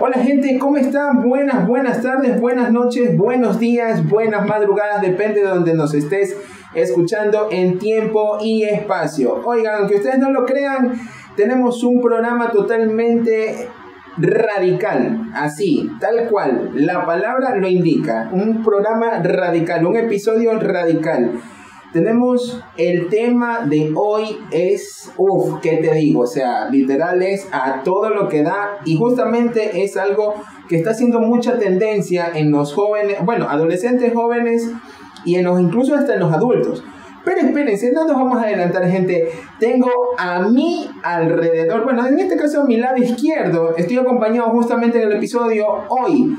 Hola gente, ¿cómo están? Buenas, buenas tardes, buenas noches, buenos días, buenas madrugadas, depende de donde nos estés escuchando en tiempo y espacio. Oigan, aunque ustedes no lo crean, tenemos un programa totalmente radical, así, tal cual, la palabra lo indica, un programa radical, un episodio radical. Tenemos el tema de hoy es, uff, ¿qué te digo? O sea, literal es a todo lo que da y justamente es algo que está haciendo mucha tendencia en los jóvenes, bueno, adolescentes jóvenes y en los incluso hasta en los adultos. Pero espérense, no nos vamos a adelantar, gente. Tengo a mí alrededor, bueno, en este caso a mi lado izquierdo, estoy acompañado justamente en el episodio hoy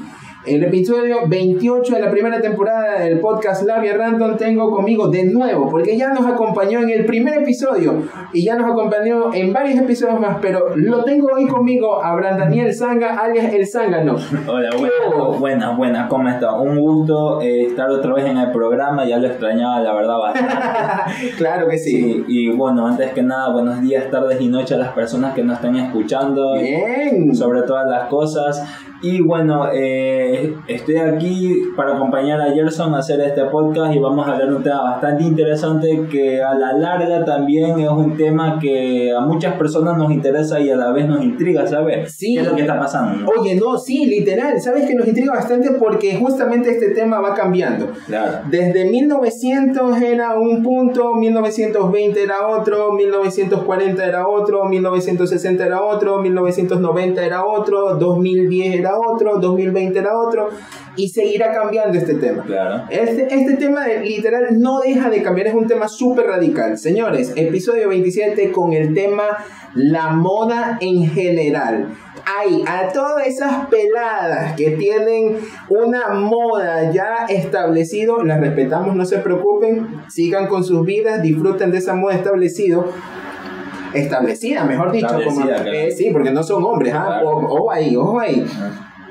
el episodio 28 de la primera temporada del podcast Labia Random tengo conmigo de nuevo, porque ya nos acompañó en el primer episodio y ya nos acompañó en varios episodios más, pero lo tengo hoy conmigo a Brandaniel Sanga, alias El Zángano. Hola, buenas, buenas, buenas, ¿cómo está? Un gusto eh, estar otra vez en el programa, ya lo extrañaba, la verdad, bastante. claro que sí. Y bueno, antes que nada, buenos días, tardes y noches a las personas que nos están escuchando. Bien. Sobre todas las cosas. Y bueno, eh, estoy aquí para acompañar a Gerson a hacer este podcast y vamos a hablar de un tema bastante interesante que a la larga también es un tema que a muchas personas nos interesa y a la vez nos intriga, ¿sabes? Sí. ¿Qué es lo que está pasando? Oye, no, sí, literal, ¿sabes que nos intriga bastante? Porque justamente este tema va cambiando. Claro. Desde 1900 era un punto, 1920 era otro, 1940 era otro, 1960 era otro, 1990 era otro, 2010 era otro, 2020 era otro, y seguirá cambiando este tema. Claro. Este, este tema de, literal no deja de cambiar, es un tema súper radical. Señores, episodio 27 con el tema la moda en general. Hay a todas esas peladas que tienen una moda ya establecido, las respetamos, no se preocupen, sigan con sus vidas, disfruten de esa moda establecido establecida, mejor dicho, como, Establecida, claro. eh, sí, porque no son hombres, ¿ah? Claro. O- ahí, ojo ahí.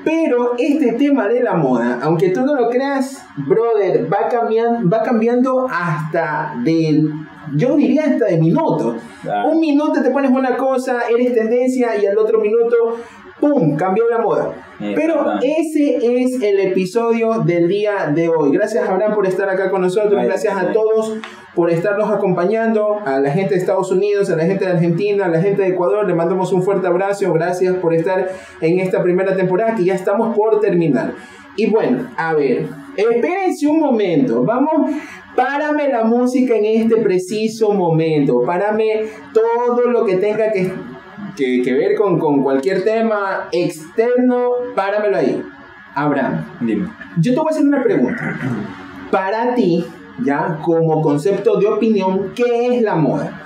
Pero este tema de la moda, aunque tú no lo creas, brother, va cambiando, va cambiando hasta de, yo diría hasta de minutos. Claro. Un minuto te pones una cosa, eres tendencia y al otro minuto, ¡pum!, cambió la moda. Pero ese es el episodio del día de hoy. Gracias Abraham por estar acá con nosotros, gracias a todos por estarnos acompañando, a la gente de Estados Unidos, a la gente de Argentina, a la gente de Ecuador, le mandamos un fuerte abrazo, gracias por estar en esta primera temporada que ya estamos por terminar. Y bueno, a ver, espérense un momento, vamos, párame la música en este preciso momento, párame todo lo que tenga que, que, que ver con, con cualquier tema externo, páramelo ahí. Abraham, Dime. yo te voy a hacer una pregunta. Para ti, ya como concepto de opinión, ¿qué es la moda?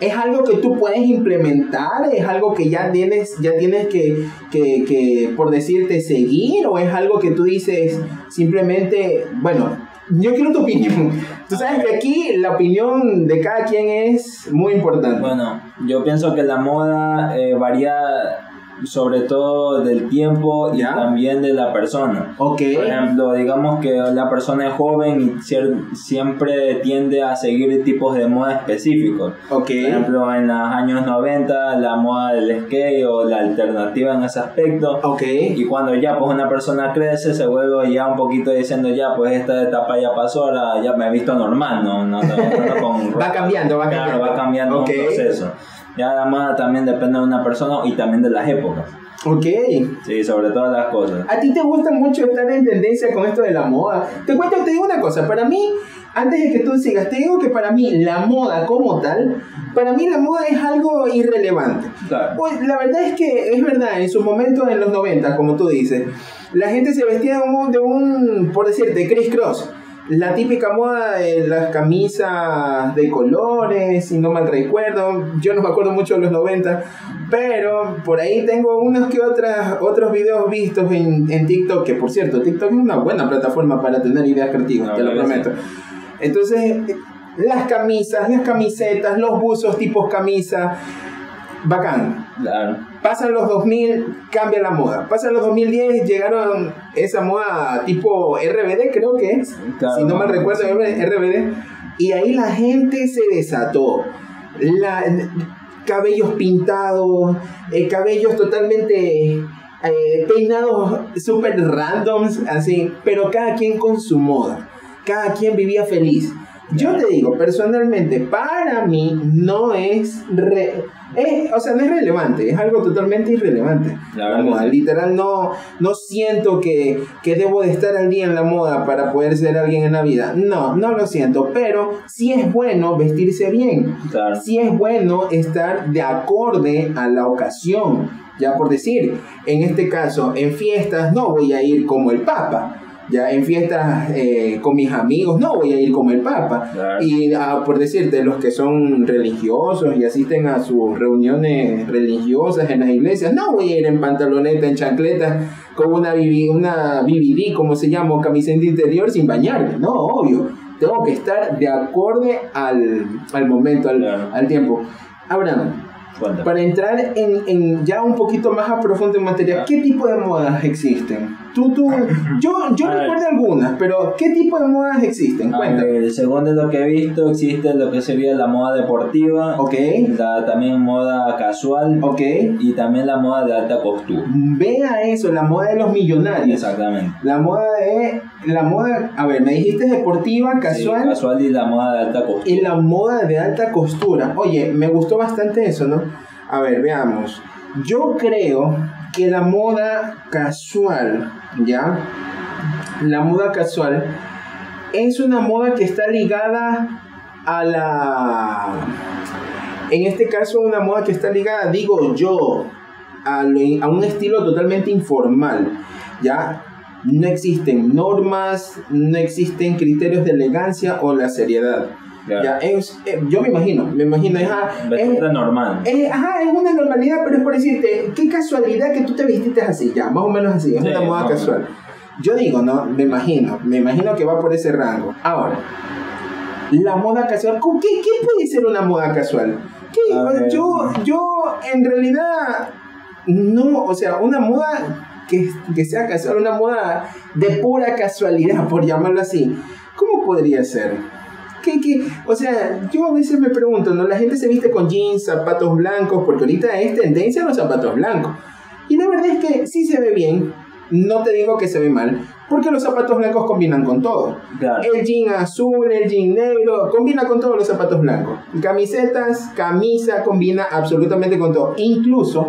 ¿Es algo que tú puedes implementar? ¿Es algo que ya tienes, ya tienes que, que, que, por decirte, seguir? ¿O es algo que tú dices simplemente, bueno, yo quiero tu opinión? Tú sabes que aquí la opinión de cada quien es muy importante. Bueno, yo pienso que la moda eh, varía sobre todo del tiempo y ¿Ya? también de la persona. Ok. Por ejemplo, digamos que la persona es joven y siempre tiende a seguir tipos de moda específicos. Ok. Por ejemplo, en los años 90 la moda del skate o la alternativa en ese aspecto. Ok. Y cuando ya pues una persona crece, se vuelve ya un poquito diciendo ya pues esta etapa ya pasó, ahora ya me he visto normal, no, no, no, no con Va cambiando, va Claro, cambiando. va cambiando un proceso. Ya la moda también depende de una persona y también de las épocas. Ok. Sí, sobre todas las cosas. ¿A ti te gusta mucho estar en tendencia con esto de la moda? Te cuento, te digo una cosa, para mí, antes de que tú sigas, te digo que para mí la moda como tal, para mí la moda es algo irrelevante. Claro. Pues la verdad es que es verdad, en su momento en los 90, como tú dices, la gente se vestía de un, de un por decirte, Chris Cross. La típica moda de las camisas de colores, si no mal recuerdo. Yo no me acuerdo mucho de los 90, pero por ahí tengo unos que otras, otros videos vistos en, en TikTok, que por cierto, TikTok es una buena plataforma para tener ideas creativas, te lo prometo. Entonces, las camisas, las camisetas, los buzos tipos camisa, bacán. Claro. Pasan los 2000, cambia la moda. Pasan los 2010, llegaron esa moda tipo RBD, creo que es. Claro. si no mal recuerdo, RBD. Y ahí la gente se desató. La, cabellos pintados, eh, cabellos totalmente eh, peinados súper randoms, así, pero cada quien con su moda, cada quien vivía feliz. Yo te digo, personalmente, para mí no es, re- es- o sea, no es relevante, es algo totalmente irrelevante. La moda, literal, no, no siento que, que debo de estar al día en la moda para poder ser alguien en la vida. No, no lo siento, pero sí es bueno vestirse bien. Claro. Sí es bueno estar de acorde a la ocasión. Ya por decir, en este caso, en fiestas no voy a ir como el Papa. Ya en fiestas eh, con mis amigos no voy a ir como el Papa. Claro. Y ah, por decirte, los que son religiosos y asisten a sus reuniones religiosas en las iglesias, no voy a ir en pantaloneta, en chancleta, con una, BB una BBD, como se llama, camiseta interior sin bañarme. No, obvio. Tengo que estar de acorde al, al momento, al, Claro. al tiempo. Abraham, Cuéntame. para entrar en, en ya un poquito más a profundo en materia, ¿qué tipo de modas existen? Tú, tú, yo, yo recuerdo algunas, pero ¿qué tipo de modas existen? Cuéntame. según de lo que he visto, existe lo que sería la moda deportiva, Ok, la, también moda casual ok. y también la moda de alta costura. Vea eso, la moda de los millonarios. Exactamente. La moda de. La moda. A ver, me dijiste deportiva, casual. Sí, casual y la moda de alta costura. y la moda de alta costura. Oye, me gustó bastante eso, ¿no? A ver, veamos. Yo creo que la moda casual, ¿ya? La moda casual es una moda que está ligada a la... En este caso, una moda que está ligada, digo yo, a, un estilo totalmente informal, ¿ya? No existen normas, no existen criterios de elegancia o la seriedad. Ya, es, eh, yo me imagino, me imagino, es, ah, es, normal. es- ajá, es una normalidad, pero es por decirte, qué casualidad que tú te vististe así, ya, más o menos así, es Sí, una moda casual. Yo digo, no, me imagino, me imagino que va por ese rango. Ahora, la moda casual, ¿con ¿qué, qué puede ser una moda casual? Yo, yo, en realidad, no, o sea, una moda que, que sea casual, una moda de pura casualidad, por llamarlo así, ¿cómo podría ser? ¿Qué, qué? O sea, yo a veces me pregunto, ¿no? La gente se viste con jeans, zapatos blancos, porque ahorita es tendencia a los zapatos blancos. Y la verdad es que sí se ve bien, no te digo que se ve mal, porque los zapatos blancos combinan con todo. Claro. El jean azul, el jean negro, combina con todos los zapatos blancos. Camisetas, camisa, combina absolutamente con todo. Incluso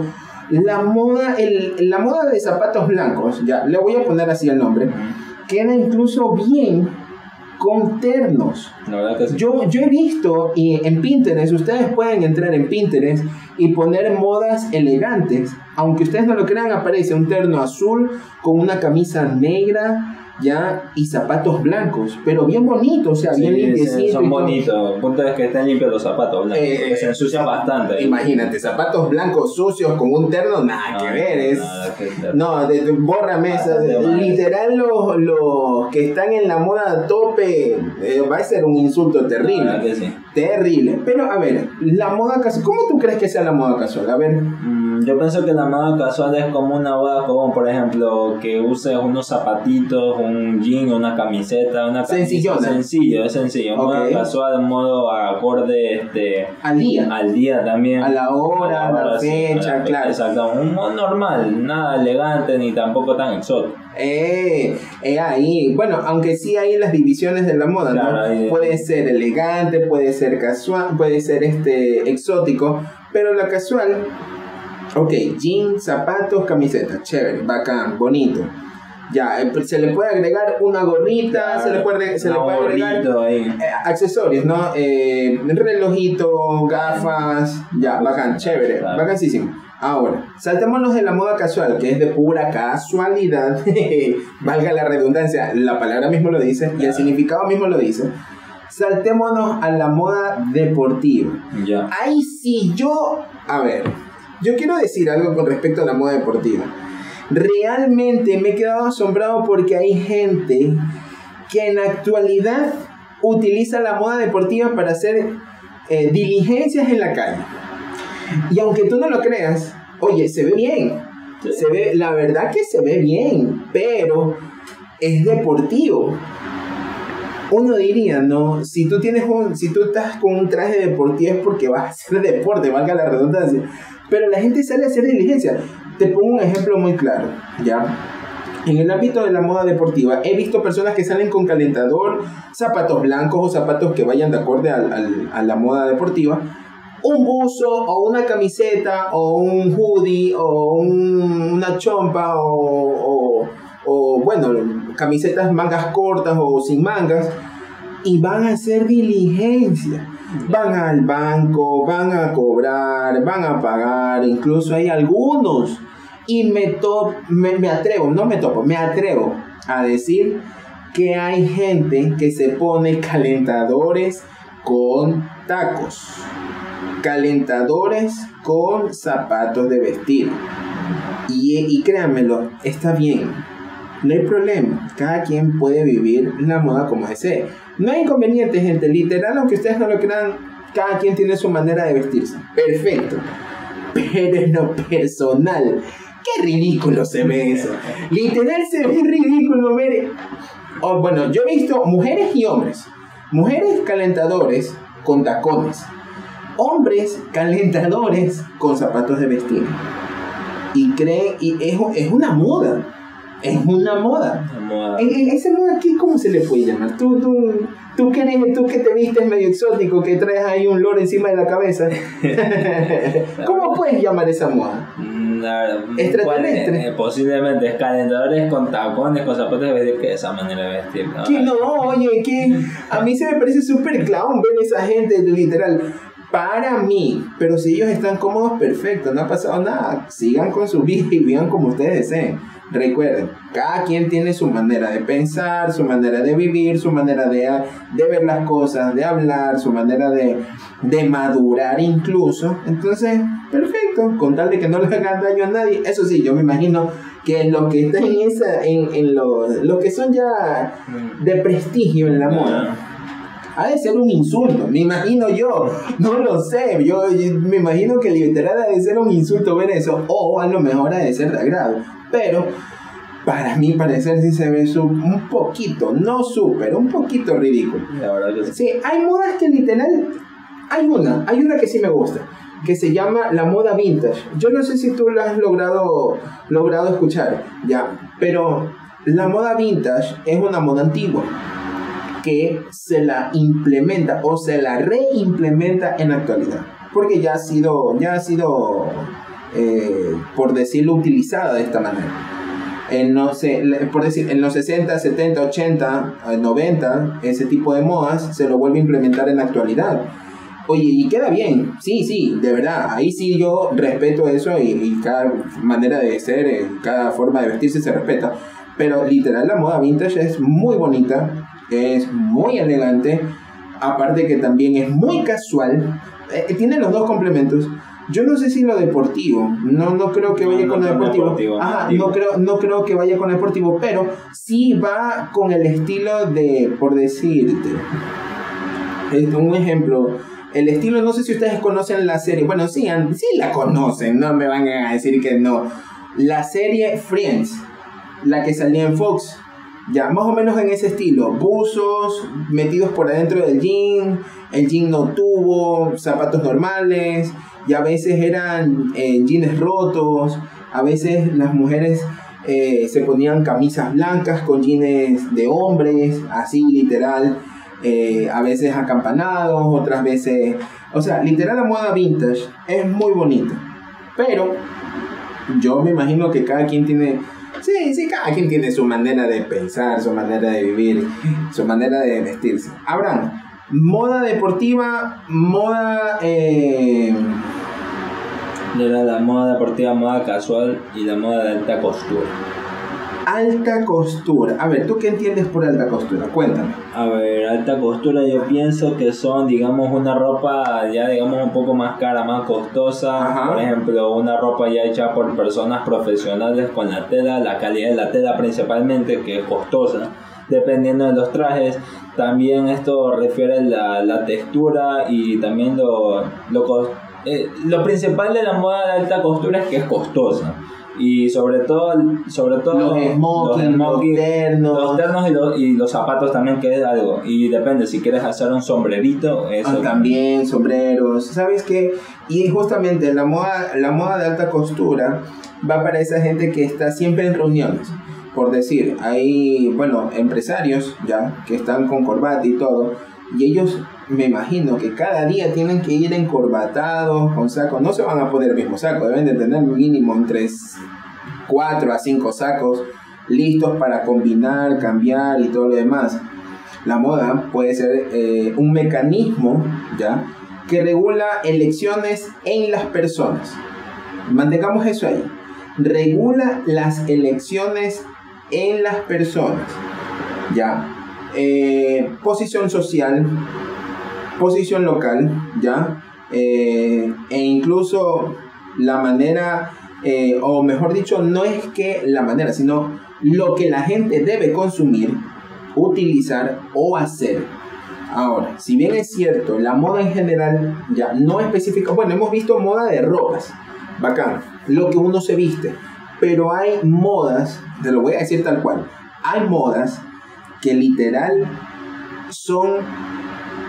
la moda, el, la moda de zapatos blancos, ya, le voy a poner así el nombre, queda incluso bien con ternos. Sí. Yo, yo he visto y en Pinterest, ustedes pueden entrar en Pinterest y poner modas elegantes. Aunque ustedes no lo crean, aparece un terno azul con una camisa negra ya y zapatos blancos, pero bien bonito, o sea, Sí, bien y son bonitos. El punto es que estén limpios los zapatos blancos. Eh, se ensucian bastante. Imagínate, zapatos blancos sucios con un terno, nada que ver, es... nada que ver. No, de, de- bórrame. Literal, los, los que están en la moda a tope eh, va a ser un insulto terrible. sí. Terrible. Pero a ver, la moda casual. ¿Cómo tú crees que sea la moda casual? A ver. Mm, Yo pienso que la moda casual es como una moda como por ejemplo que uses unos zapatitos, un jean, una camiseta, una camisa Sencillona. sencillo, es sencillo. Moda casual, modo acorde este Al día. al día también. A la hora, a la fecha, a la claro. Exacto, un modo normal, nada elegante ni tampoco tan exótico. Eh, eh, ahí. Bueno, aunque sí hay las divisiones de la moda, Claro, ¿no? Puede ser elegante, puede ser casual, puede ser este exótico, pero la casual. Ok, jeans, zapatos, camiseta, chévere, bacán, bonito. Ya, eh, se le puede agregar una gorrita, se le puede, se le puede agregar. Eh, accesorios, ¿no? Eh, relojito, gafas, ya, bacán, chévere, Claro. bacanísimo. Ahora, saltémonos de la moda casual, que es de pura casualidad, valga la redundancia, la palabra mismo lo dice y el significado mismo lo dice. Saltémonos a la moda deportiva. Ya. Ahí sí, yo, a ver, yo quiero decir algo con respecto a la moda deportiva. Realmente me he quedado asombrado porque hay gente que en la actualidad utiliza la moda deportiva para hacer eh, diligencias en la calle. Y aunque tú no lo creas, oye, se ve bien. Se ve, la verdad que se ve bien, pero es deportivo. Uno diría, ¿no? Si tú tienes un, si tú estás con un traje deportivo es porque vas a hacer deporte, valga la redundancia. Pero la gente sale a hacer diligencia. Te pongo un ejemplo muy claro, ¿ya? En el ámbito de la moda deportiva, he visto personas que salen con calentador, zapatos blancos o zapatos que vayan de acorde al, al, a la moda deportiva, un buzo o una camiseta o un hoodie o un, una chompa o, o, o, bueno, camisetas mangas cortas o sin mangas y van a hacer diligencia. Van al banco, van a cobrar, van a pagar, incluso hay algunos. Y me, me, me atrevo, no me topo, me atrevo a decir que hay gente que se pone calentadores con tacos calentadores con zapatos de vestir. Y, y créanmelo, está bien. No hay problema. Cada quien puede vivir la moda como desee. No hay inconveniente, gente. Literal, aunque ustedes no lo crean, cada quien tiene su manera de vestirse. Perfecto. Pero en lo personal, qué ridículo se ve eso. Literal se ve ridículo ver. Oh, bueno, yo he visto mujeres y hombres. Mujeres calentadores con tacones hombres calentadores con zapatos de vestir. Y creen, y es, es una moda. Es una moda. moda. ¿En, en esa moda aquí cómo se le puede llamar? Tú, tú, tú que eres, tú que te vistes medio exótico, que traes ahí un loro encima de la cabeza. ¿Cómo puedes llamar esa moda? Extraterrestre. Eh, posiblemente es calentadores con tacones, con zapatos de vestir, que esa manera de vestir. ¿no? Que no, oye, que a mí se me parece súper clown ver esa gente, literal para mí. Pero si ellos están cómodos, perfecto, no ha pasado nada. Sigan con su vida y vivan como ustedes deseen. Recuerden, cada quien tiene su manera de pensar, su manera de vivir, su manera de, de ver las cosas, de hablar, su manera de, de madurar incluso. Entonces, perfecto, con tal de que no le hagan daño a nadie. Eso sí, yo me imagino que lo que está en esa, en, en lo, lo que son ya de prestigio en la moda ha de ser un insulto, me imagino yo, no lo sé, yo, me imagino que literal ha de ser un insulto ver eso, o a lo mejor ha de ser de agrado, pero para mí parecer sí se ve un poquito, no súper, un poquito ridículo. La verdad que sí. sí, hay modas que literal, hay una, hay una que sí me gusta que se llama la moda vintage. Yo no sé si tú la has logrado, logrado escuchar, ya, pero la moda vintage es una moda antigua que se la implementa o se la reimplementa en la actualidad. Porque ya ha sido, ya ha sido eh, por decirlo, utilizada de esta manera. En, no sé, por decir, en los 60, 70, 80, 90, ese tipo de modas se lo vuelve a implementar en la actualidad. Oye, y queda bien, sí, sí, de verdad, ahí sí yo respeto eso y, y cada manera de ser, eh, cada forma de vestirse se respeta. Pero literal la moda vintage es muy bonita, es muy elegante, aparte que también es muy casual, eh, tiene los dos complementos. Yo no sé si lo deportivo, no, no creo que vaya con lo deportivo. no creo, no creo que vaya con lo deportivo, pero sí va con el estilo de, por decirte, un ejemplo, el estilo, no sé si ustedes conocen la serie, bueno, sí, sí la conocen, no me van a decir que no. La serie Friends, la que salía en Fox, ya, más o menos en ese estilo. Buzos metidos por adentro del jean. El jean no tuvo zapatos normales. Y a veces eran eh, jeans rotos. A veces las mujeres eh, se ponían camisas blancas con jeans de hombres. Así literal. Eh, a veces acampanados. Otras veces... O sea, literal la moda vintage es muy bonita. Pero yo me imagino que cada quien tiene Sí, sí, cada quien tiene su manera de pensar, su manera de vivir, su manera de vestirse. Abraham, moda deportiva, moda... Eh... la moda deportiva, moda casual y la moda de alta costura alta costura. A ver, ¿tú qué entiendes por alta costura? Cuéntame. A ver, alta costura yo pienso que son, digamos, una ropa ya, digamos, un poco más cara, más costosa. Por ejemplo, una ropa ya hecha por personas profesionales con la tela, la calidad de la tela principalmente, que es costosa, dependiendo de los trajes. También esto refiere a la, la textura y también lo, lo, eh, lo principal de la moda de alta costura es que es costosa Y sobre todo, sobre todo Los smoking, los ternos. los ternos y los, y los zapatos también que es algo. Y depende, si quieres hacer un sombrerito, eso Ah, también sombreros, ¿sabes qué? Y justamente la moda, la moda de alta costura va para esa gente que está siempre en reuniones. Por decir, hay, bueno, empresarios ya que están con corbata y todo, y ellos me imagino que cada día tienen que ir encorbatados con sacos. No se van a poner el mismo saco, deben de tener mínimo entre 4 a 5 sacos listos para combinar, cambiar y todo lo demás. La moda puede ser eh, un mecanismo ya que regula elecciones en las personas. Mantengamos eso ahí. Regula las elecciones en las personas. Ya. Eh, posición social, posición local, ya. Eh, e incluso la manera, eh, o mejor dicho, no es que la manera, sino lo que la gente debe consumir, utilizar o hacer. Ahora, si bien es cierto, la moda en general ya no específica, bueno, hemos visto moda de ropas, bacán, lo que uno se viste, pero hay modas, te lo voy a decir tal cual, hay modas que literal son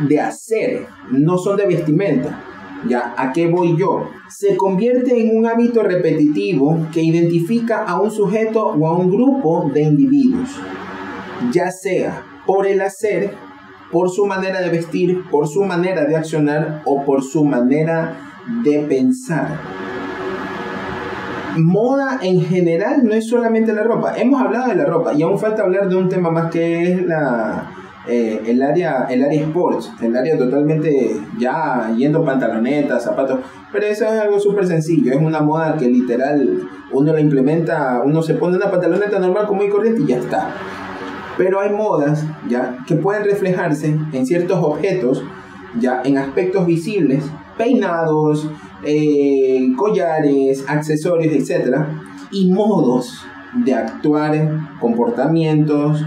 de hacer, no son de vestimenta. Ya, ¿a qué voy yo? Se convierte en un hábito repetitivo que identifica a un sujeto o a un grupo de individuos, ya sea por el hacer, por su manera de vestir, por su manera de accionar o por su manera de pensar. Moda en general no es solamente la ropa. Hemos hablado de la ropa y aún falta hablar de un tema más que es la, eh, el, área, el área sports, el área totalmente ya yendo pantalonetas, zapatos. Pero eso es algo súper sencillo. Es una moda que literal uno la implementa, uno se pone una pantaloneta normal común y corriente y ya está. Pero hay modas ya que pueden reflejarse en ciertos objetos, ya en aspectos visibles, peinados, eh, collares, accesorios, etc. Y modos de actuar, comportamientos,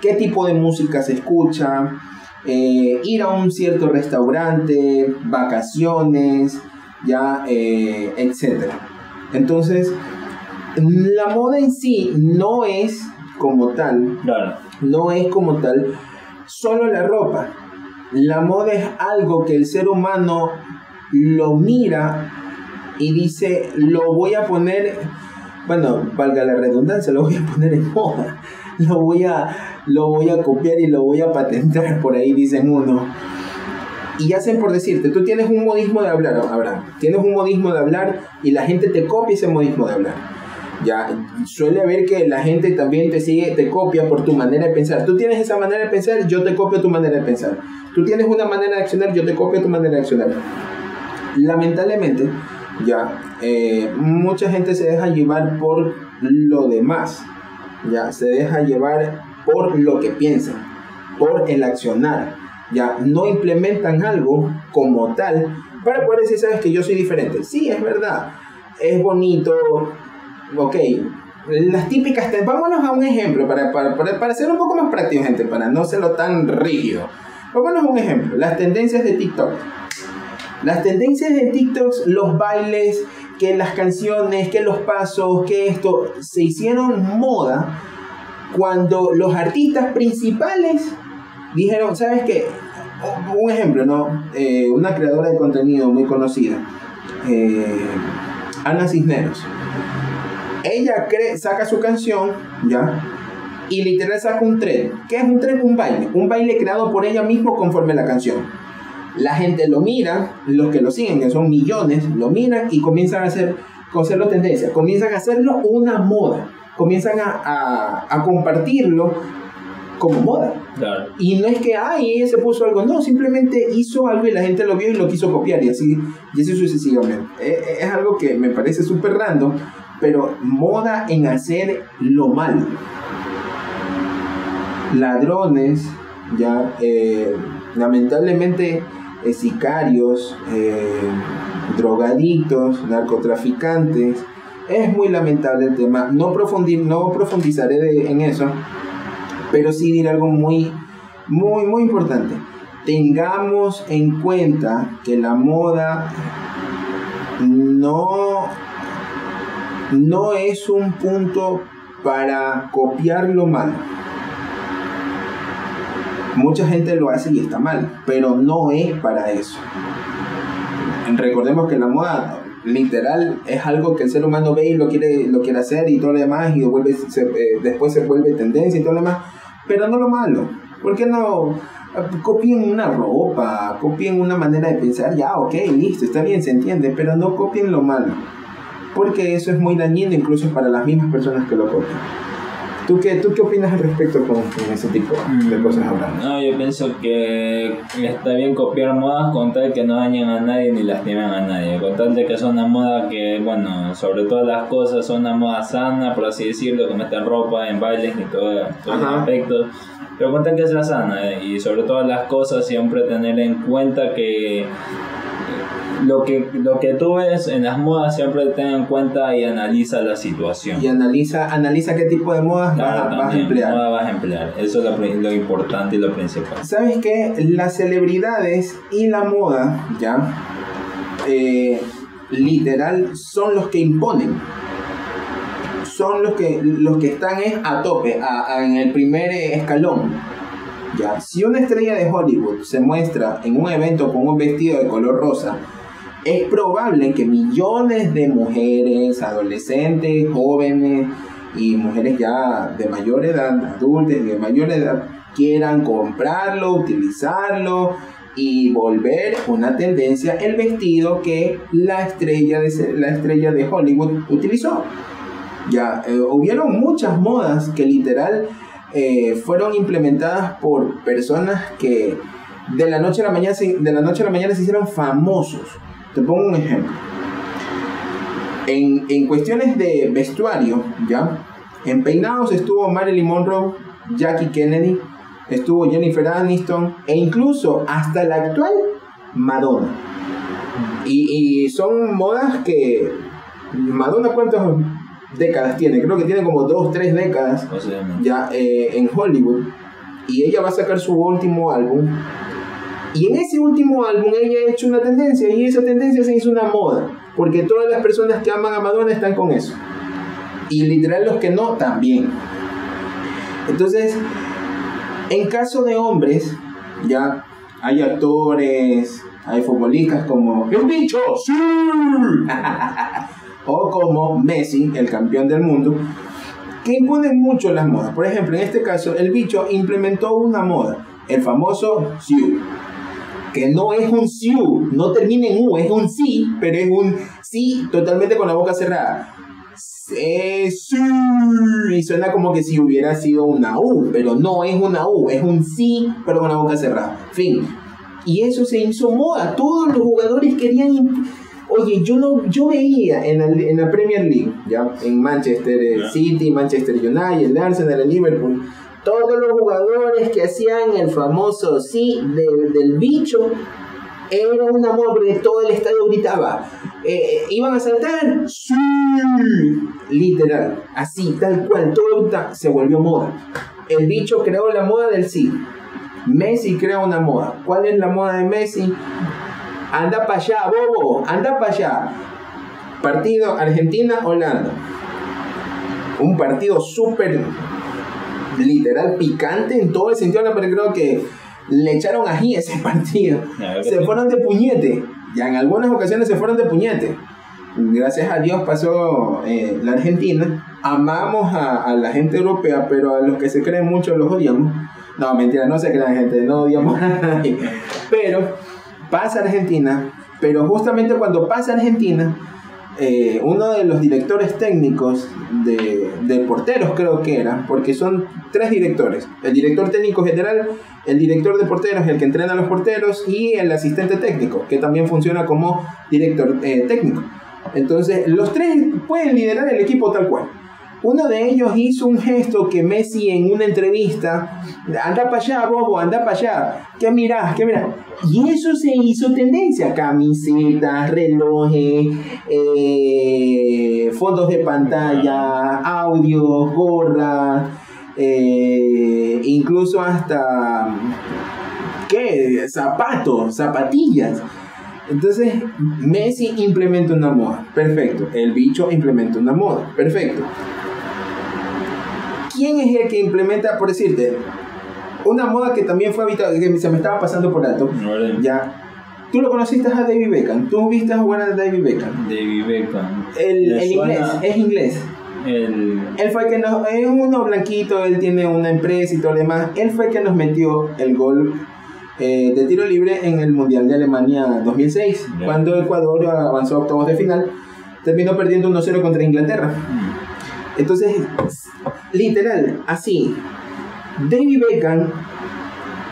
qué tipo de música se escucha, eh, ir a un cierto restaurante, vacaciones, ya, eh, etc. Entonces, la moda en sí no es como tal Claro. no es como tal solo la ropa. La moda es algo que el ser humano lo mira y dice, lo voy a poner, bueno, valga la redundancia, lo voy a poner en moda. Lo voy a, lo voy a copiar y lo voy a patentar, por ahí dicen uno. Y hacen por decirte, tú tienes un modismo de hablar, Abraham, tienes un modismo de hablar y la gente te copia ese modismo de hablar. Ya suele haber que la gente también te sigue, te copia por tu manera de pensar. Tú tienes esa manera de pensar, yo te copio tu manera de pensar. Tú tienes una manera de accionar, yo te copio tu manera de accionar. Lamentablemente, ya eh, mucha gente se deja llevar por lo demás. Ya se deja llevar por lo que piensan, por el accionar. Ya no implementan algo como tal para poder decir, sabes que yo soy diferente. Sí, es verdad. Es bonito, ok, las típicas, vámonos a un ejemplo para, para, para, para ser un poco más práctico, gente, para no serlo tan rígido. Vámonos a un ejemplo, las tendencias de TikTok. Las tendencias de TikTok, los bailes, que las canciones, que los pasos, que esto, se hicieron moda cuando los artistas principales dijeron, ¿sabes qué? Un ejemplo, ¿no? Eh, una creadora de contenido muy conocida, eh, Ana Cisneros ella saca su canción, ¿ya? Y literal saca un tren. ¿Qué es un tren? Un baile. Un baile creado por ella misma conforme la canción. La gente lo mira, los que lo siguen, que son millones, lo miran y comienzan a hacer, a hacerlo tendencia. Comienzan a hacerlo una moda. Comienzan a, a, a compartirlo como moda. Claro. Y no es que, ay, se puso algo, no, simplemente hizo algo y la gente lo vio y lo quiso copiar y así, y así sucesivamente. Eh, eh, Es algo que me parece súper random, pero moda en hacer lo malo. Ladrones, ya, eh, lamentablemente, sicarios, eh, drogadictos, narcotraficantes. Es muy lamentable el tema. No, no profundizaré en eso, pero sí diré algo muy, muy, muy importante. Tengamos en cuenta que la moda no no es un punto para copiar lo malo. Mucha gente lo hace y está mal, pero no es para eso. Recordemos que la moda literal es algo que el ser humano ve y lo quiere, lo quiere hacer y todo lo demás y vuelve, eh, después se vuelve tendencia y todo lo demás, pero no lo malo. ¿Por qué no copien una ropa, copien una manera de pensar? Ya, ok, listo, está bien, se entiende, pero no copien lo malo, porque eso es muy dañino incluso para las mismas personas que lo copian. ¿Tú qué, ¿Tú qué opinas al respecto con, ese tipo de mm. cosas hablando? No, yo pienso que está bien copiar modas con tal que no dañen a nadie ni lastimen a nadie. Con tal de que son una moda que, bueno, sobre todas las cosas son una moda sana, por así decirlo, como está en ropa, en bailes y todo, todo aspectos. Pero con tal que sea sana eh, y sobre todas las cosas siempre tener en cuenta que lo que, lo que tú ves en las modas siempre ten en cuenta y analiza la situación. Y analiza, analiza qué tipo de modas vas, a emplear. Moda vas a emplear. Eso es lo, lo, importante y lo principal. ¿Sabes qué? Las celebridades y la moda, ¿ya? Eh, literal, son los que imponen. Son los que, los que están a tope, en el primer escalón. ¿ya? Si una estrella de Hollywood se muestra en un evento con un vestido de color rosa, es probable que millones de mujeres, adolescentes, jóvenes y mujeres ya de mayor edad, adultas de mayor edad, quieran comprarlo, utilizarlo y volver una tendencia el vestido que la estrella de, la estrella de Hollywood utilizó. Ya eh, hubieron muchas modas que literal eh, fueron implementadas por personas que de la noche a la mañana de la noche a la mañana se hicieron famosos te pongo un ejemplo. En, en cuestiones de vestuario, ¿ya? En peinados estuvo Marilyn Monroe, Jackie Kennedy, estuvo Jennifer Aniston e incluso hasta la actual Madonna. Y, y son modas que Madonna cuántas décadas tiene, creo que tiene como dos, tres décadas ya eh, en Hollywood. Y ella va a sacar su último álbum y en ese último álbum ella ha hecho una tendencia y esa tendencia se hizo una moda, porque todas las personas que aman a Madonna están con eso. Y literal los que no, también. Entonces, en caso de hombres, ya hay actores, hay futbolistas como El Bicho, o como Messi, el campeón del mundo, que imponen mucho las modas. Por ejemplo, en este caso, el bicho implementó una moda, el famoso Siu que no es un siu, no termina en u, es un sí, pero es un sí totalmente con la boca cerrada. y suena como que si hubiera sido una U, pero no es una U, es un sí, pero con la boca cerrada. Fin. Y eso se hizo moda. Todos los jugadores querían. Oye, yo no, yo veía en la, en la Premier League, ya, en Manchester City, Manchester United, el Arsenal, el Liverpool todos los jugadores que hacían el famoso sí del bicho era un amor porque todo el estadio gritaba. Eh, ¿Iban a saltar? Sí. Literal, así, tal cual, todo se volvió moda. El bicho creó la moda del sí. Messi creó una moda. ¿Cuál es la moda de Messi? Anda para allá, bobo, anda para allá. Partido Argentina-Holanda. Un partido súper literal picante en todo el sentido, pero creo que le echaron ají a ese partido. Se fueron de puñete. Ya en algunas ocasiones se fueron de puñete. Gracias a Dios pasó eh, la Argentina. Amamos a, la gente europea, pero a los que se creen mucho los odiamos. No, mentira, no se crean gente, no odiamos a nadie. Pero pasa Argentina, pero justamente cuando pasa Argentina, eh, uno de los directores técnicos de, porteros, creo que era, porque son tres directores: el director técnico general, el director de porteros, el que entrena a los porteros, y el asistente técnico, que también funciona como director eh, técnico. Entonces, los tres pueden liderar el equipo tal cual. Uno de ellos hizo un gesto que Messi en una entrevista, anda para allá, bobo, anda para allá, ¿qué mirás? ¿Qué mirás? Y eso se hizo tendencia, camisetas, relojes, eh, fondos de pantalla, audio, gorras, eh, incluso hasta, ¿qué? Zapatos, zapatillas. Entonces, Messi implementa una moda. Perfecto. El bicho implementa una moda. Perfecto. ¿Quién es el que implementa, por decirte, una moda que también fue habitada, que se me estaba pasando por alto? No, Ya. Tú lo conociste a David Beckham. Tú viste a jugar a David Beckham. David Beckham. El, ¿Le el suena inglés, es inglés. El... Él fue el que nos. Es uno blanquito, él tiene una empresa y todo lo demás. Él fue el que nos metió el gol eh, de tiro libre en el Mundial de Alemania 2006, Ya. cuando Ecuador avanzó a octavos de final. Terminó perdiendo 1-0 contra Inglaterra. Mm. Entonces, literal, así. David Beckham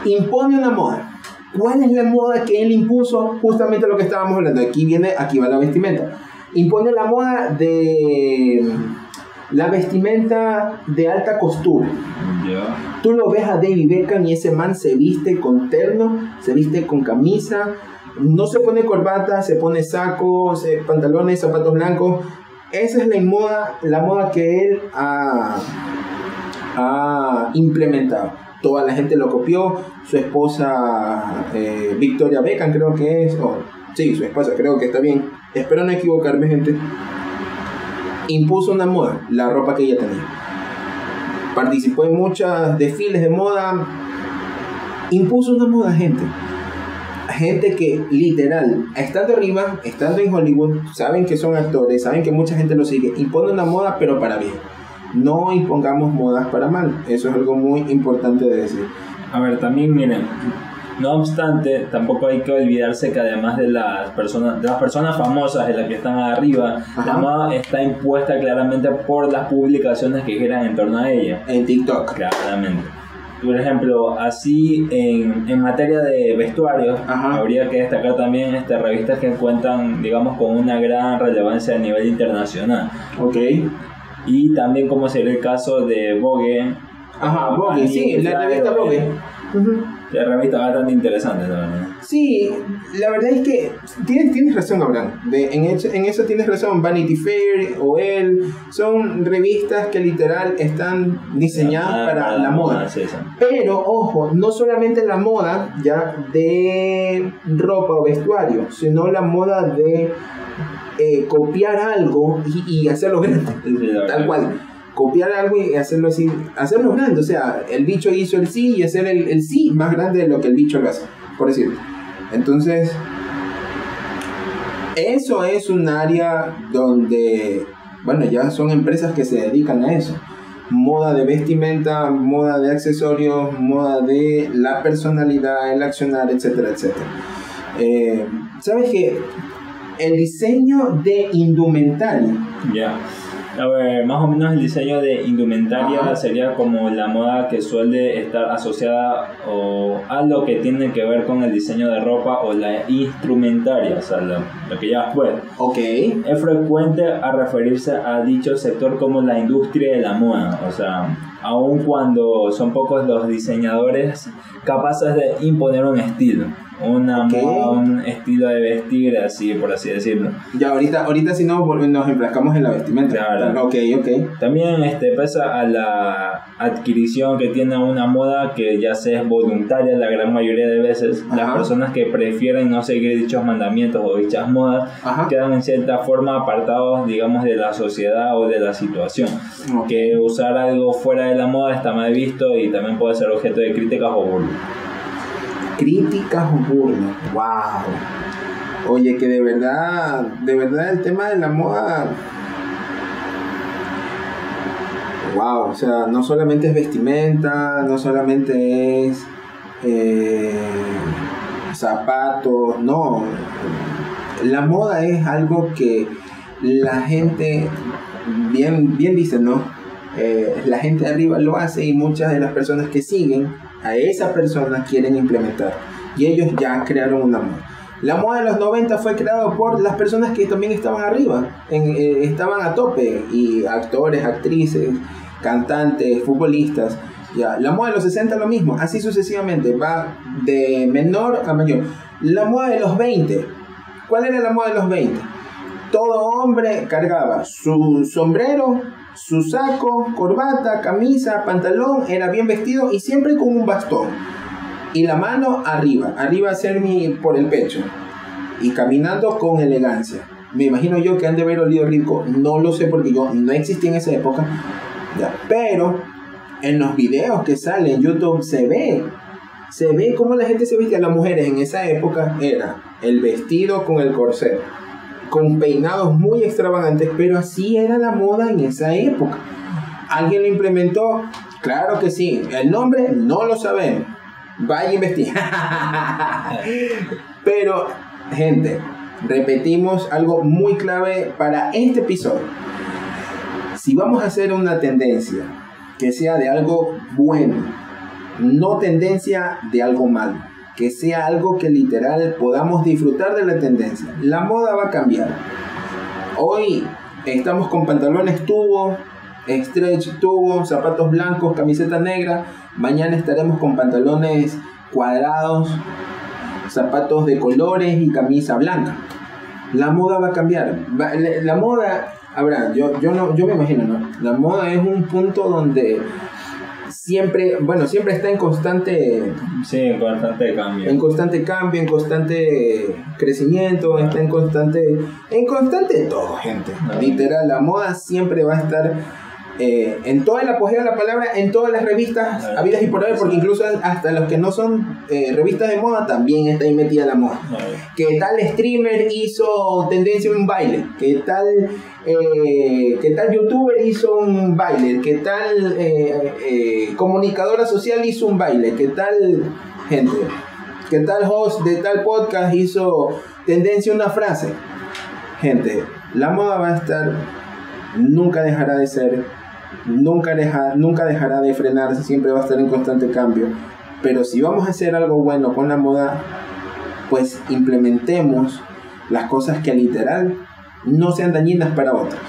impone una moda. ¿Cuál es la moda que él impuso? Justamente lo que estábamos hablando. Aquí viene, aquí va la vestimenta. Impone la moda de la vestimenta de alta costura. Tú lo ves a David Beckham y ese man se viste con terno, se viste con camisa, no se pone corbata, se pone sacos, pantalones, zapatos blancos. Esa es la moda, la moda que él ha, implementado. Toda la gente lo copió. Su esposa eh, Victoria Beckham creo que es, sí, su esposa creo que está bien. Espero no equivocarme, gente. Impuso una moda, la ropa que ella tenía participó en muchos desfiles de moda, impuso una moda, gente. Gente que literal, estando arriba, estando en Hollywood, saben que son actores, saben que mucha gente lo sigue, impone una moda pero para bien. No impongamos modas para mal, eso es algo muy importante de decir. A ver, también miren, no obstante, tampoco hay que olvidarse que además de las personas, de las personas famosas, de las que están arriba, Ajá. la moda está impuesta claramente por las publicaciones que giran en torno a ella. En TikTok. Claramente. Por ejemplo, así en, en materia de vestuarios, Ajá. habría que destacar también este, revistas que cuentan, digamos, con una gran relevancia a nivel internacional. Ok. Y también como sería el caso de Vogue. Ajá, Vogue, sí, la revista Vogue. eh, Ujú. La revista bastante interesante, la verdad. Sí, la verdad es que tienes, tienes razón, Abraham. De, en, eso, en eso tienes razón. Vanity Fair o Elle son revistas que literal están diseñadas Ah, para la moda. sí, sí. Pero ojo, no solamente la moda ya de ropa o vestuario, sino la moda de eh, copiar algo y, y hacerlo grande. Tal cual. Copiar algo y hacerlo así, hacerlo grande. O sea, el bicho hizo el sí y hacer el, el sí más grande de lo que el bicho lo hace, por decirlo. Entonces, eso es un área donde, bueno, ya son empresas que se dedican a eso. Moda de vestimenta, moda de accesorios, moda de la personalidad, el accionar, etcétera, etcétera. Eh, ¿Sabes qué? El diseño de indumentaria Ya. A ver, más o menos el diseño de indumentaria Ajá. sería como la moda que suele estar asociada o a lo que tiene que ver con el diseño de ropa o la instrumentaria, o sea, lo, lo que ya fue. Ok. Es frecuente a referirse a dicho sector como la industria de la moda, o sea, aun cuando son pocos los diseñadores capaces de imponer un estilo, una moda, un estilo de vestir, así por así decirlo. Ya, ahorita, ahorita si no, nos enfrascamos en la vestimenta. Claro. Ok, ok. También este, pesa a la adquisición que tiene una moda que ya sea es voluntaria la gran mayoría de veces. Las personas que prefieren no seguir dichos mandamientos o dichas modas Ajá. quedan en cierta forma apartados, digamos, de la sociedad o de la situación. Que usar algo fuera de la moda está mal visto y también puede ser objeto de críticas o burlas. Críticas o burlas. Wow. Oye, que de verdad, de verdad el tema de la moda. Wow, o sea, no solamente es vestimenta, no solamente es eh, zapatos, no. La moda es algo que la gente, bien, bien dicen, ¿no? Eh, la gente arriba lo hace y muchas de las personas que siguen a esa persona quieren implementar. Y ellos ya crearon una moda. La moda de los 90 fue creada por las personas que también estaban arriba, eh, estaban a tope, y actores, actrices, cantantes, futbolistas. Ya. La moda de los 60 lo mismo, así sucesivamente, va de menor a mayor. La moda de los 20, ¿cuál era la moda de los 20? Todo hombre cargaba su sombrero, su saco, corbata, camisa, pantalón, era bien vestido y siempre con un bastón. Y la mano arriba, arriba hacer por el pecho. y caminando con elegancia. Me imagino yo que han de haber olido rico, no lo sé porque yo no existí en esa época, ya, pero en los videos que salen en YouTube se ve, se ve cómo la gente se vestía, las mujeres en esa época era el vestido con el corset, con peinados muy extravagantes, pero así era la moda en esa época. ¿Alguien lo implementó? Claro que sí. El nombre no lo sabemos. Vaya a investigar. Pero, gente, repetimos algo muy clave para este episodio. Si vamos a hacer una tendencia que sea de algo bueno, no tendencia de algo malo, que sea algo que literal podamos disfrutar de la tendencia. La moda va a cambiar. Hoy estamos con pantalones tubo, stretch tubo, zapatos blancos, camiseta negra. Mañana estaremos con pantalones cuadrados, zapatos de colores y camisa blanca. La moda va a cambiar. La moda, habrá, yo, yo, no, yo me imagino, ¿no? La moda es un punto donde siempre, bueno, siempre está en constante Sí, en constante cambio. en constante cambio, en constante crecimiento, está en constante, en constante todo, gente. Literal, la moda siempre va a estar eh, en toda la apogeo de la palabra, en todas las revistas habidas y por haber, porque incluso hasta los que no son eh, revistas de moda también está ahí metida la moda. No, Que tal streamer hizo tendencia a un baile, que tal, eh, que tal youtuber hizo un baile, que tal eh, comunicadora social hizo un baile, que tal gente, que tal host de tal podcast hizo tendencia a una frase. Gente, la moda va a estar, nunca dejará de ser, nunca, deja, nunca dejará de frenarse, siempre va a estar en constante cambio. Pero si vamos a hacer algo bueno con la moda, pues implementemos las cosas que literal no sean dañinas para otros.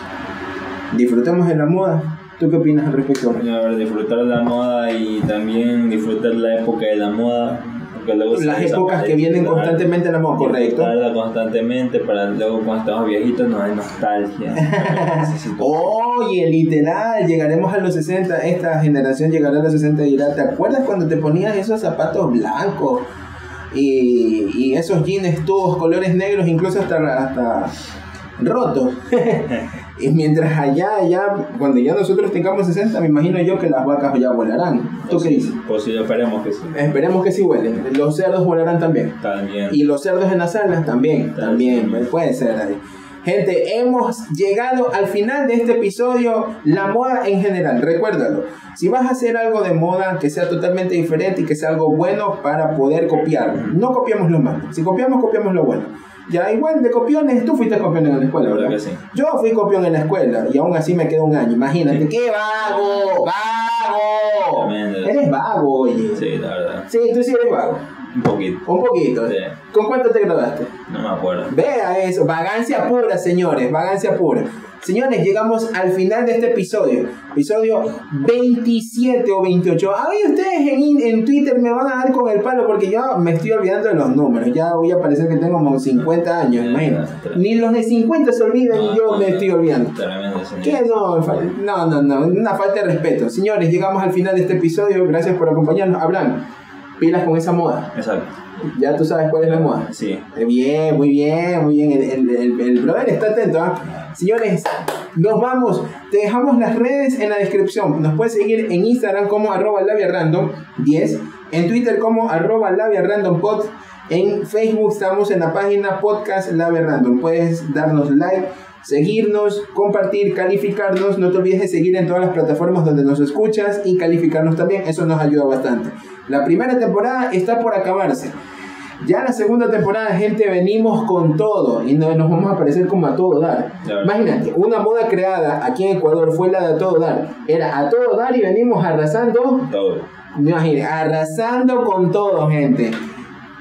Disfrutemos de la moda. ¿Tú qué opinas al respecto? Disfrutar la moda y también disfrutar la época de la moda. Porque luego se Las épocas que vienen constantemente en la moda, correcto. Constantemente para luego cuando estamos viejitos nos da nostalgia. Oye, literal, llegaremos a los 60, esta generación llegará a los 60 y dirá, ¿te acuerdas cuando te ponías esos zapatos blancos? Y, y esos jeans todos colores negros, incluso hasta, hasta rotos. y mientras allá, allá, cuando ya nosotros tengamos 60, me imagino yo que las vacas ya volarán. ¿Tú qué dices? Pues sí, esperemos que sí. Esperemos que sí vuelen. Los cerdos volarán también. También. Y los cerdos en las salas también, también, También. puede ser ahí. Gente, hemos llegado al final de este episodio, la moda en general, recuérdalo. Si vas a hacer algo de moda que sea totalmente diferente y que sea algo bueno para poder copiar, no copiamos lo malo. Si copiamos, copiamos lo bueno. Ya igual de copiones, tú fuiste copión en la escuela, La verdad sí. Yo fui copión en la escuela y aún así me quedó un año. Imagínate, qué vago, vago. Eres vago, oye. Sí, la verdad. Sí, tú sí eres vago. Un poquito. Un poquito. Sí. ¿Con cuánto te graduaste? No me acuerdo. Vea eso, vagancia pura, señores, vagancia pura. Señores, llegamos al final de este episodio. Episodio 27 o 28. Ahí ustedes en, en Twitter me van a dar con el palo porque yo me estoy olvidando de los números. Ya voy a parecer que tengo como 50 años, imagínate. Ni los de 50 se olvidan y yo me estoy olvidando. ¿Qué? No, no, no, no, una falta de respeto. Señores, llegamos al final de este episodio. Gracias por acompañarnos. Hablan, pilas con esa moda. Exacto. Ya tú sabes cuál es la moda. Sí. Eh, Bien, muy bien, muy bien. El, el, el, el brother está atento. ¿ah? Señores, nos vamos. Te dejamos las redes en la descripción. Nos puedes seguir en Instagram como arroba labiarandom 10, en Twitter como arroba labiarandompod, en Facebook estamos en la página podcast Labia Random. Puedes darnos like, seguirnos, compartir, calificarnos. No te olvides de seguir en todas las plataformas donde nos escuchas y calificarnos también. Eso nos ayuda bastante. La primera temporada está por acabarse. Ya la segunda temporada, gente, venimos con todo y no, nos vamos a parecer como a todo dar. Imagínate, una moda creada aquí en Ecuador fue la de a todo dar. Era a todo dar y venimos arrasando, Todo. imagínate, arrasando con todo, gente.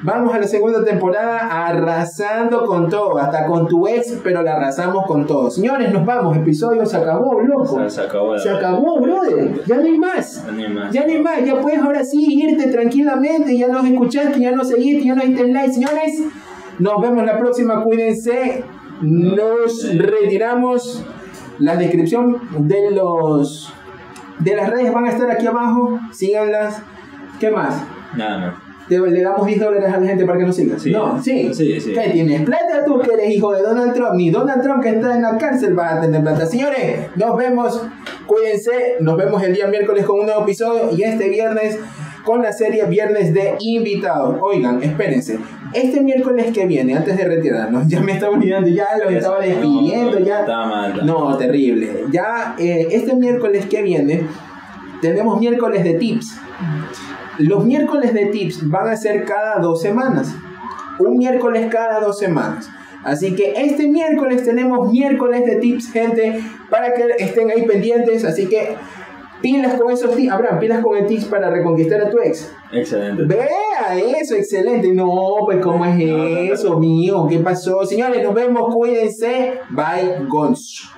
Vamos a la segunda temporada arrasando con todo, hasta con tu ex, pero la arrasamos con todo. Señores, nos vamos, episodio se acabó, loco. Se, se acabó. Se acabó, brother. Ya no hay más. No hay más. Ya no hay más, ya puedes ahora sí irte tranquilamente, ya nos escuchaste, ya nos seguiste, ya nos diste like, señores. Nos vemos la próxima, cuídense. Nos retiramos. La descripción de los de las redes van a estar aquí abajo. Síganlas. ¿Qué más? Nada más. Te- le damos 10 dólares a la gente para que nos siga. Sí. No, sí. Sí, sí. ¿Qué tienes plata tú que eres hijo de Donald Trump? Ni Donald Trump que está en la cárcel va a tener plata. Señores, nos vemos. Cuídense. Nos vemos el día miércoles con un nuevo episodio y este viernes con la serie Viernes de Invitados. Oigan, espérense. Este miércoles que viene, antes de retirarnos, ya me estaba olvidando, ya los estaba despidiendo, ya. Está mal. está mal. No, terrible. Ya eh, este miércoles que viene tenemos miércoles de tips. Los miércoles de tips van a ser cada dos semanas. Un miércoles cada dos semanas. Así que este miércoles tenemos miércoles de tips, gente, para que estén ahí pendientes. Así que pilas con esos tips. Abraham, pilas con el tips para reconquistar a tu ex. Excelente. Vea eso, excelente. No, pues ¿cómo es eso, mío? ¿Qué pasó? Señores, nos vemos, cuídense. Bye, Gonz.